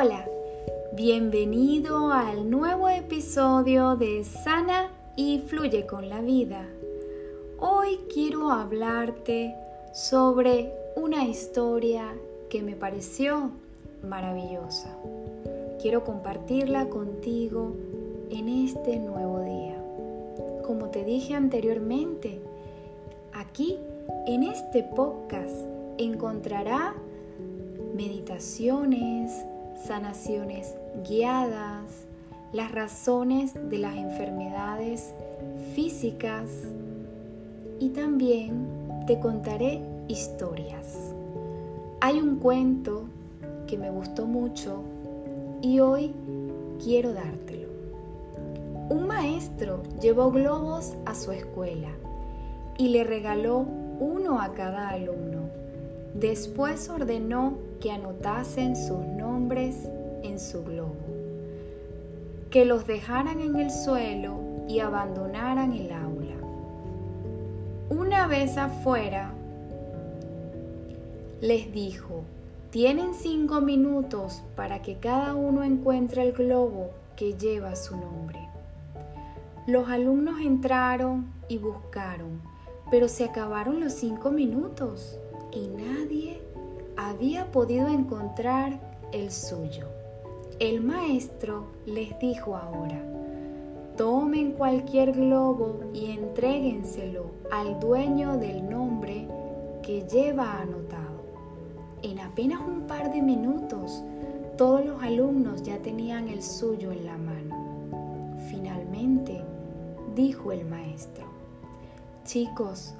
Hola, bienvenido al nuevo episodio de Sana y Fluye con la Vida. Hoy quiero hablarte sobre una historia que me pareció maravillosa. Quiero compartirla contigo en este nuevo día. Como te dije anteriormente, aquí en este podcast encontrará meditaciones, sanaciones guiadas, las razones de las enfermedades físicas y también te contaré historias. Hay un cuento que me gustó mucho y hoy quiero dártelo. Un maestro llevó globos a su escuela y le regaló uno a cada alumno. Después ordenó que anotasen sus nombres en su globo, que los dejaran en el suelo y abandonaran el aula. Una vez afuera, les dijo, tienen cinco minutos para que cada uno encuentre el globo que lleva su nombre. Los alumnos entraron y buscaron, pero se acabaron los cinco minutos y nadie había podido encontrar el suyo. El maestro les dijo ahora, tomen cualquier globo y entréguenselo al dueño del nombre que lleva anotado. En apenas un par de minutos, todos los alumnos ya tenían el suyo en la mano. Finalmente, dijo el maestro, chicos,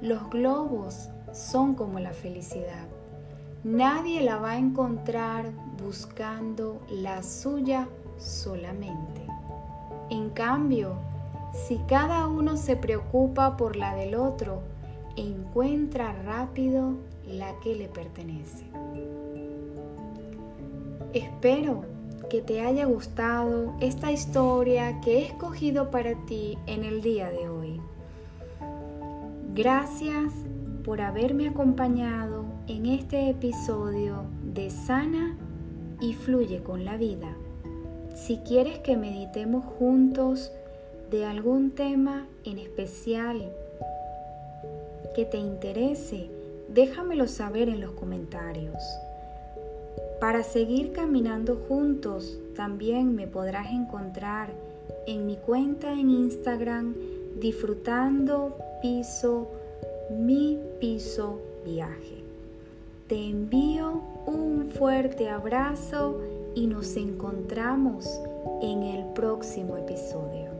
los globos son como la felicidad. Nadie la va a encontrar buscando la suya solamente. En cambio, si cada uno se preocupa por la del otro, encuentra rápido la que le pertenece. Espero que te haya gustado esta historia que he escogido para ti en el día de hoy. Gracias por haberme acompañado en este episodio de Sana y Fluye con la Vida. Si quieres que meditemos juntos de algún tema en especial que te interese, déjamelo saber en los comentarios. Para seguir caminando juntos, también me podrás encontrar en mi cuenta en Instagram disfrutando piso mi piso viaje. Te envío un fuerte abrazo y nos encontramos en el próximo episodio.